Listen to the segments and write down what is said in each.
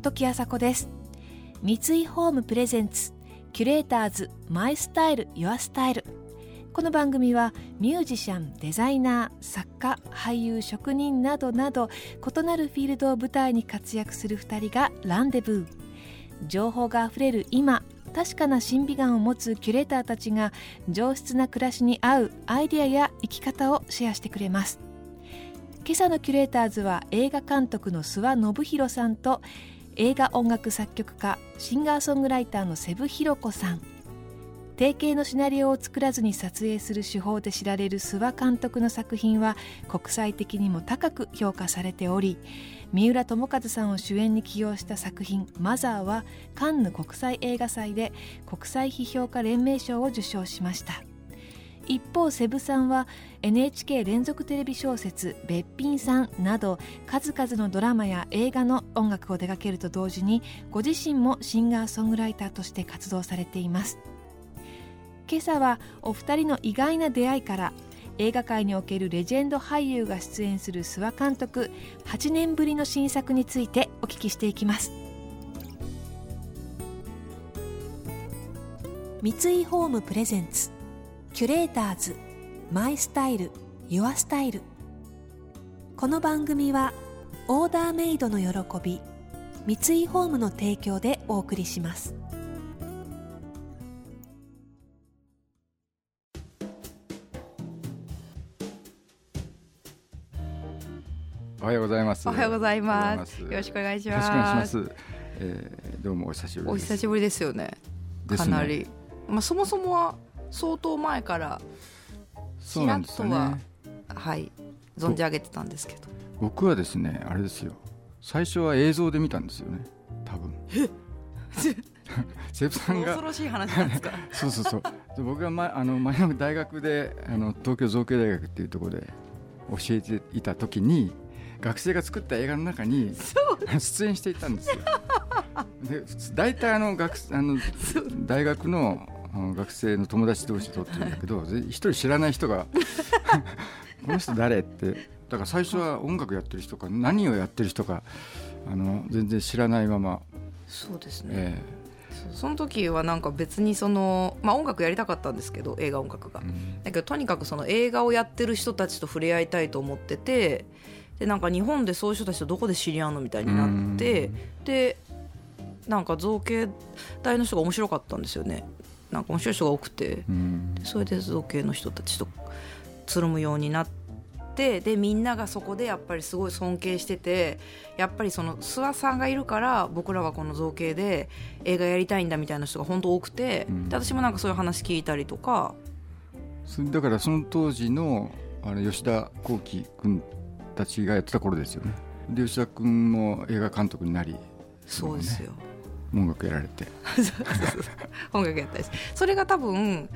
時あさこです。三井ホームプレゼンツキュレーターズマイスタイルユアスタイル。この番組はミュージシャンデザイナー作家俳優職人などなど異なるフィールドを舞台に活躍する2人がランデブー。情報があふれる今確かな審美眼を持つキュレーターたちが上質な暮らしに合うアイデアや生き方をシェアしてくれます。今朝のキュレーターズは映画監督の諏訪信弘さんと映画音楽作曲家シンガーソングライターの瀬部ひ子さん。定型のシナリオを作らずに撮影する手法で知られる諏訪監督の作品は国際的にも高く評価されており三浦友和さんを主演に起用した作品「マザー」はカンヌ国際映画祭で国際批評家連盟賞を受賞しました。一方セブさんは NHK 連続テレビ小説「べっぴんさん」など数々のドラマや映画の音楽を手掛けると同時にご自身もシンガーソングライターとして活動されています。今朝はお二人の意外な出会いから映画界におけるレジェンド俳優が出演する諏訪監督8年ぶりの新作についてお聞きしていきます。三井ホームプレゼンツキュレーターズマイスタイルユアスタイル。この番組はオーダーメイドの喜び三井ホームの提供でお送りします。おはようございます。おはようございます。よろしくお願いします。よろしくお願いします、えー、どうもお久しぶりです。お久しぶりですよね。かなり、まあそもそもは相当前からそうなんですよねはい存じ上げてたんですけど。僕はですねあれですよ。最初は映像で見たんですよね。多分。セブさんが。恐ろしい話なんですか？そうそうそう。僕が、ま、あの前の大学であの東京造形大学っていうところで教えていた時に学生が作った映画の中に出演していたんですよ。で大体あの学あの大学の学生の友達同士撮ってるんだけど 一人知らない人が この人誰ってだから最初は音楽やってる人か何をやってる人かあの全然知らないまま。そうですね、えー、その時はなんか別にその、まあ、音楽やりたかったんですけど映画音楽が、うん、だけどとにかくその映画をやってる人たちと触れ合いたいと思っててでなんか日本でそういう人たちとどこで知り合うのみたいになってでなんか造形大の人が面白かったんですよねなんか面白い人が多くてそれで造形の人たちとつるむようになってでみんながそこでやっぱりすごい尊敬しててやっぱりその諏訪さんがいるから僕らはこの造形で映画やりたいんだみたいな人が本当多くてで私もなんかそういう話聞いたりとか。だからその当時のあの吉田幸喜君たちがやってた頃ですよね。で吉田君も映画監督になり。そうですよ、音楽やられて。音楽やったですそれが多分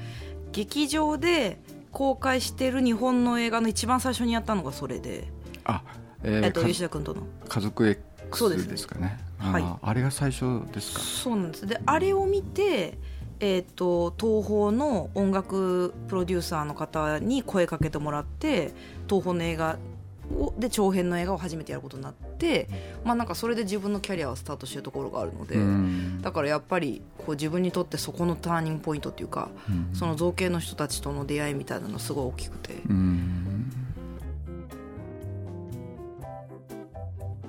劇場で公開してる日本の映画の一番最初にやったのがそれで。あ、えー、えっと吉田君との。家族 X ですかね。はい、あれが最初ですか。そうなんです。であれを見てえーと、東宝の音楽プロデューサーの方に声かけてもらって東宝の映画をで長編の映画を初めてやることになって、まあ、なんかそれで自分のキャリアをスタートしてるところがあるので、だからやっぱりこう自分にとってそこのターニングポイントっていうか、その造形の人たちとの出会いみたいなのすごい大きくて。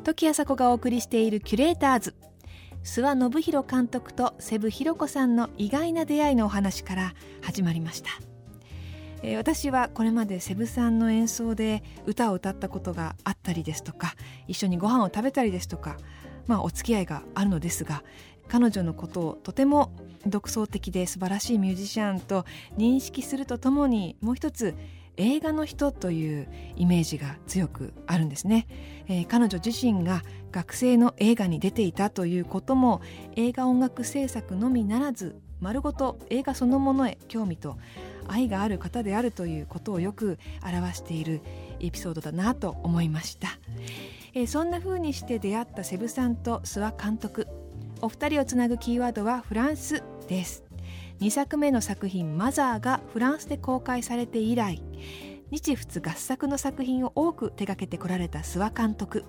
時あさこがお送りしているキュレーターズ。諏訪信弘監督と瀬部ひ子さんの意外な出会いのお話から始まりました。え、私はこれまでセブさんの演奏で歌を歌ったことがあったりですとか一緒にご飯を食べたりですとか、まあ、お付き合いがあるのですが彼女のことをとても独創的で素晴らしいミュージシャンと認識するとともにもう一つ映画の人というイメージが強くあるんですね、えー、彼女自身が学生の映画に出ていたということも映画音楽制作のみならず丸ごと映画そのものへ興味と愛がある方であるということをよく表しているエピソードだなと思いました、え、そんな風にして出会ったセブさんと諏訪監督お二人をつなぐキーワードはフランスです。2作目の作品「マザー」がフランスで公開されて以来日仏合作の作品を多く手掛けてこられた諏訪監督。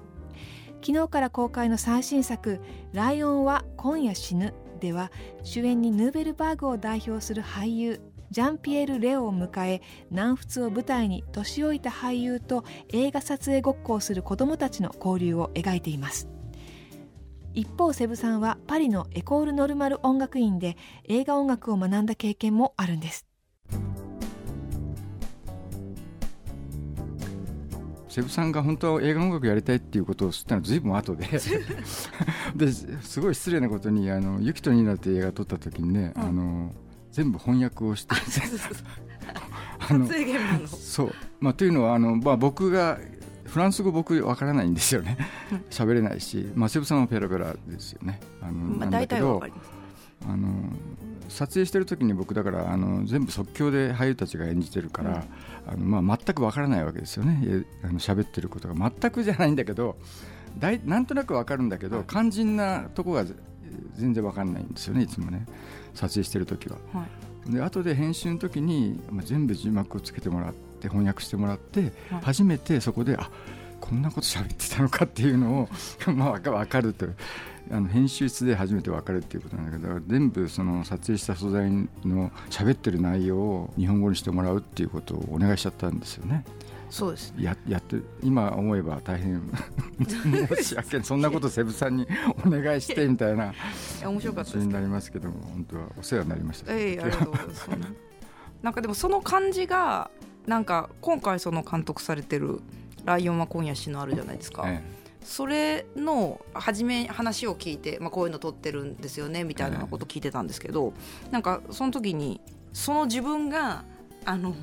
昨日から公開の最新作「ライオンは今夜死ぬ」では主演にヌーベルバーグを代表する俳優ジャンピエール・レオを迎え南仏を舞台に年老いた俳優と映画撮影ごっこをする子どもたちの交流を描いています。一方セブさんはパリのエコール・ノルマル音楽院で映画音楽を学んだ経験もあるんです。セブさんが本当は映画音楽やりたいっていうことを知ったのはずいぶん後で。ですごい失礼なことに「あのユキとニーナ」って映画を撮った時にね、うん、あの全部翻訳をして。あのそう、まあ、というのはあの、まあ、僕がフランス語僕わからないんですよね。喋れないし、まあ、セブさんはペラペラですよね。あの、まあ、大体わかります。あの撮影してる時に僕だからあの全部即興で俳優たちが演じてるから、うん、あのまあ、全くわからないわけですよね。あの喋ってることが。全くじゃないんだけどだいなんとなくわかるんだけど、肝心なとこが全然わかんないんですよねいつもね撮影してる時は。はい、で後で編集の時に、まあ、全部字幕をつけてもらって翻訳してもらって、はい、初めてそこであこんなこと喋ってたのかっていうのを まあ分かるとあの編集室で初めて分かるっていうことなんだけど全部その撮影した素材の喋ってる内容を日本語にしてもらうっていうことをお願いしちゃったんですよね。そうです、ね、ややって今思えば大変。申し訳そんなことセブさんにお願いしてみたいな。面白かったになりますけども本当はお世話になりました。ええー、ありがとうございます。なんかでもその感じがなんか今回その監督されてる「ライオンは今夜死ぬ」あるじゃないですか。ええ。それの初め話を聞いて、まあ、こういうの撮ってるんですよねみたいなこと聞いてたんですけど、なんかその時にその自分があの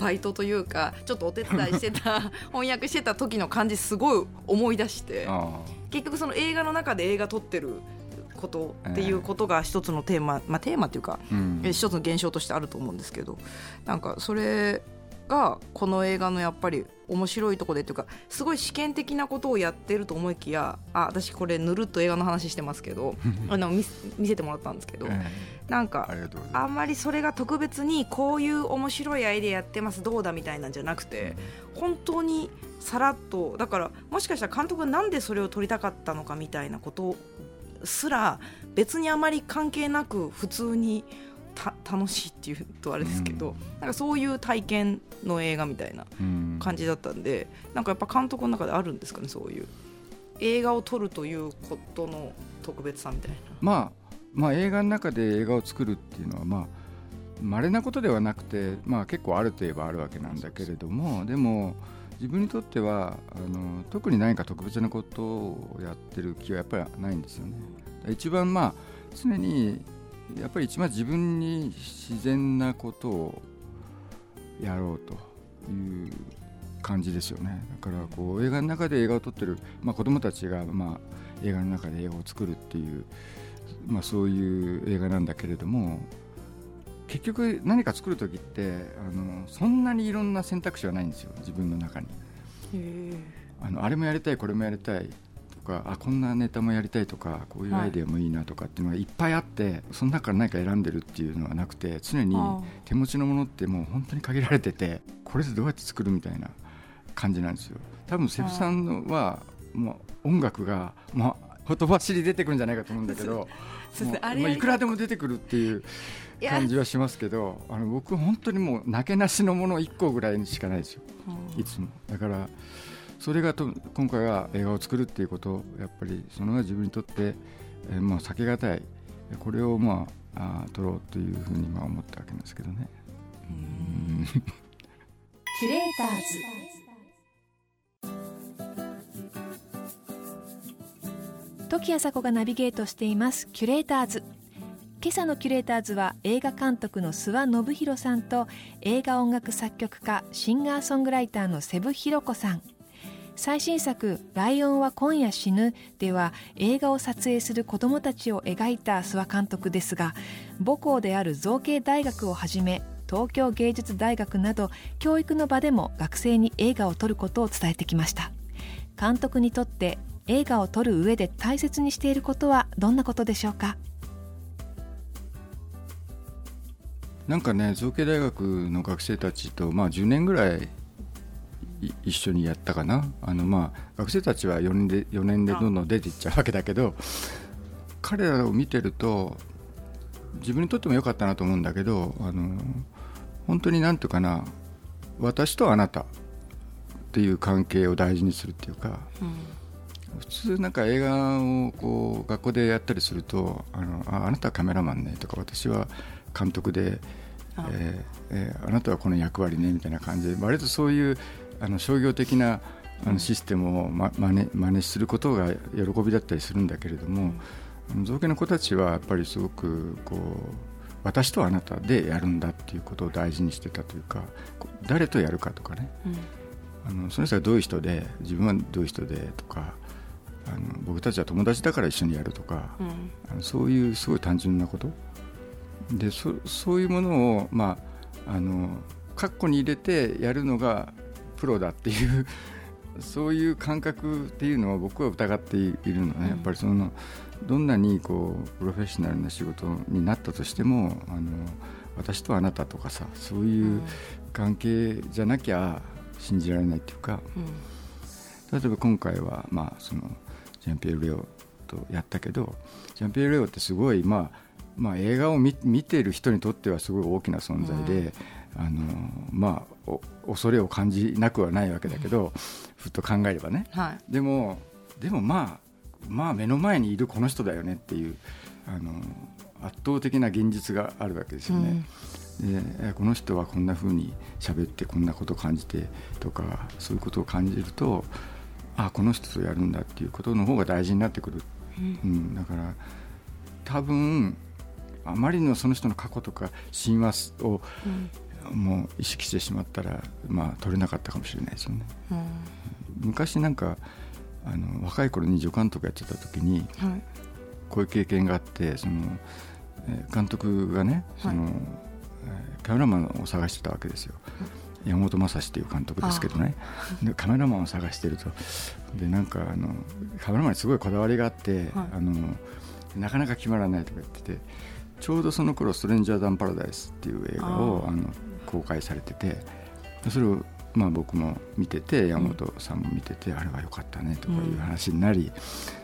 バイトというかちょっとお手伝いしてた 翻訳してた時の感じすごい思い出して結局その映画の中で映画撮ってることっていうことが一つのテーマ、まあ、テーマっていうか、うん、一つの現象としてあると思うんですけどなんかそれがこの映画のやっぱり面白いとこでっていうかすごい試験的なことをやってると思いきやあ私これぬるっと映画の話してますけどあの見見せてもらったんですけど、えー、なんかあんまりそれが特別にこういう面白いアイデアやってますどうだみたいなんじゃなくて、うん、本当にさらっとだからもしかしたら監督がなんでそれを撮りたかったのかみたいなことすら別にあまり関係なく普通に楽しいっていうとあれですけど、うん、なんかそういう体験の映画みたいな感じだったんで、うん、なんかやっぱ監督の中であるんですかねそういう映画を撮るということの特別さみたいな。まあまあ、映画の中で映画を作るっていうのはまあ稀なことではなくて、まあ、結構あるといえばあるわけなんだけれどもでも自分にとってはあの特に何か特別なことをやってる気はやっぱりないんですよね。一番まあ常にやっぱり一番自分に自然なことをやろうという感じですよね。だからこう映画の中で映画を撮ってる、まあ、子供たちがまあ映画の中で映画を作るっていう、まあ、そういう映画なんだけれども結局何か作る時ってあのそんなにいろんな選択肢はないんですよ自分の中に。あのあれもやりたいこれもやりたいかあこんなネタもやりたいとかこういうアイデアもいいなとかっていうのがいっぱいあって、はい、その中から何か選んでるっていうのはなくて常に手持ちのものってもう本当に限られててこれでどうやって作るみたいな感じなんですよ。多分セフさんはもう音楽がもうほとばしり出てくるんじゃないかと思うんだけど もういくらでも出てくるっていう感じはしますけどあの僕本当にもうなけなしのもの1個ぐらいしかないですよ。いつも。だからそれがと今回は映画を作るっていうことやっぱりそのが自分にとって、えー、まあ避けがたい。これをまああ撮ろうというふうにまあ思ったわけなんですけどね。キュレーターズ時あさこがナビゲートしていますキュレーターズ。今朝のキュレーターズは映画監督の諏訪信弘さんと映画音楽作曲家シンガーソングライターの瀬部弘子さん。最新作「ライオンは今夜死ぬ」では映画を撮影する子どもたちを描いた諏訪監督ですが母校である造形大学をはじめ東京芸術大学など教育の場でも学生に映画を撮ることを伝えてきました。監督にとって映画を撮る上で大切にしていることはどんなことでしょうか？なんかね造形大学の学生たちと、まあ、10年ぐらい一緒にやったかな？あの、まあ、学生たちは4年で ,4 年でどんどん出ていっちゃうわけだけど彼らを見てると自分にとっても良かったなと思うんだけどあの本当になんていうかな私とあなたっていう関係を大事にするっていうか、うん、普通なんか映画をこう学校でやったりするとあのああなたはカメラマンねとか私は監督であ,、えーえー、あなたはこの役割ねみたいな感じで割とそういうあの商業的なあのシステムをま真似真似することが喜びだったりするんだけれども、うん、造形の子たちはやっぱりすごくこう私とあなたでやるんだっていうことを大事にしてたというか誰とやるかとかね、うん、あのその人がどういう人で自分はどういう人でとかあの僕たちは友達だから一緒にやるとか、うん、あのそういうすごい単純なこと。でそそういうものを、まあ、あの括弧に入れてやるのがプロだっていう そういう感覚っていうのは僕は疑っているのね、うん、やっぱりそのどんなにこうプロフェッショナルな仕事になったとしてもあの私とあなたとかさそういう関係じゃなきゃ信じられないっていうか、うん、例えば今回は、まあ、そのジャンピエール・レオとやったけどジャンピエール・レオってすごい、まあまあ、映画を見見てる人にとってはすごい大きな存在で、うん、あのまあ、恐れを感じなくはないわけだけど、ふっと考えればね、はい、でもでもまあまあ目の前にいるこの人だよねっていうあの圧倒的な現実があるわけですよね。うん、でこの人はこんなふうに喋ってこんなことを感じてとかそういうことを感じるとあこの人とやるんだっていうことの方が大事になってくる、うん、うん、だから多分あまりのその人の過去とか神話を、もう意識してしまったら、まあ、取れなかったかもしれないですよね。うん、昔なんかあの若い頃に助監督やってた時に、はい、こういう経験があってその、え監督がねその、はい、えカメラマンを探してたわけですよ。山本昌史っていう監督ですけどね。でカメラマンを探してると。でなんかあのカメラマンにすごいこだわりがあって、はい、あのなかなか決まらないとか言っててちょうどその頃ストレンジャー・ダン・パラダイス」っていう映画をあの公開されててそれをまあ僕も見てて山本さんも見てて、あれは良かったねとかいう話になり、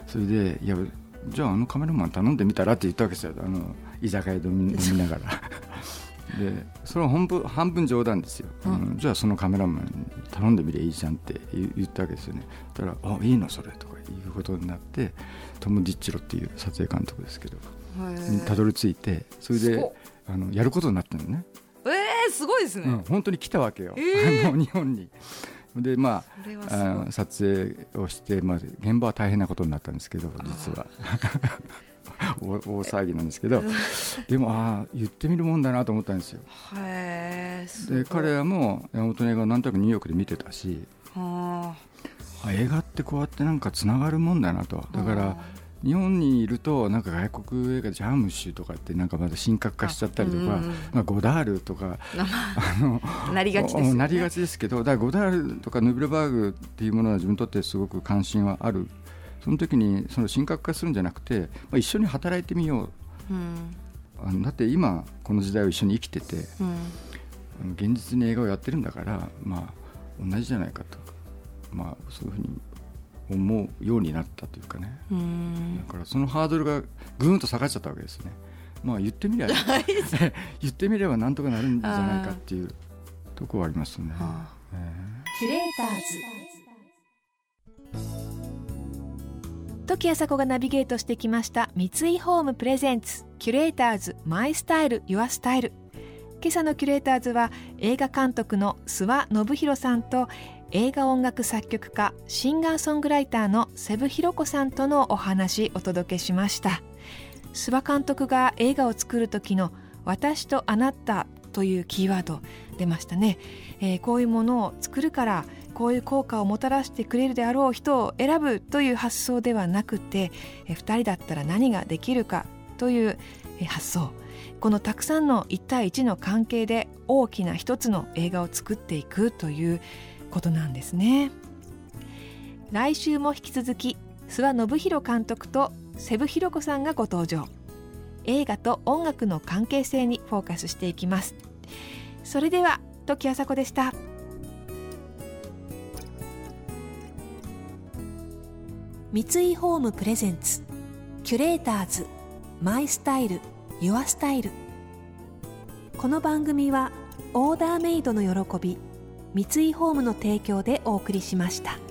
それでいやじゃああのカメラマン頼んでみたらって言ったわけですよ。あの居酒屋で飲み ながらでそれは半分半分冗談ですよ、うん、じゃあそのカメラマンに頼んでみりゃいいじゃんって言ったわけですよね。そしたら「あいいのそれ」とかいうことになってトム・ディッチロっていう撮影監督ですけどにたどり着いてそれであのやることになったのね。えー、すごいですね、うん、本当に来たわけよ、えー、日本に。でまああ撮影をして、まあ、現場は大変なことになったんですけど実は大騒ぎなんですけどでもああ言ってみるもんだなと思ったんですよ。で彼らも山本の映画をなんとなくニューヨークで見てたしあ。映画ってこうやってなんかつながるもんだなと。だから日本にいるとなんか外国映画ジャームッシュとかってなんかまだ神格化しちゃったりとか、まあ、ゴダールとか あのなりがちです、ね、なりがちですけどだからゴダールとかヌーブルバーグっていうものは自分にとってすごく関心はあるその時にその神格化するんじゃなくて、まあ、一緒に働いてみよう、うん、あのだって今この時代を一緒に生きてて、うん、現実に映画をやってるんだからまあ同じじゃないかと、まあ、そういうふうに思うようになったというかね。だからそのハードルがぐんと下がっちゃったわけですね。まあ言ってみれば 言ってみればなんとかなるんじゃないかっていうところはありますね。キュレーターズ時あさこがナビゲートしてきました三井ホームプレゼンツキュレーターズマイスタイルユアスタイル。今朝のキュレーターズは映画監督の諏訪信弘さんと映画音楽作曲家シンガーソングライターの瀬部弘子さんとのお話お届けしました。諏訪監督が映画を作る時の私とあなたというキーワード出ましたね、えー、こういうものを作るからこういう効果をもたらしてくれるであろう人を選ぶという発想ではなくてえ2人だったら何ができるかという発想。このたくさんの1対1の関係で大きな一つの映画を作っていくということなんですね。来週も引き続き諏訪信弘監督と瀬部弘子さんがご登場。映画と音楽の関係性にフォーカスしていきます。それでは時あさこでした。三井ホームプレゼンツキュレーターズマイスタイルユアスタイル。この番組はオーダーメイドの喜び三井ホームの提供でお送りしました。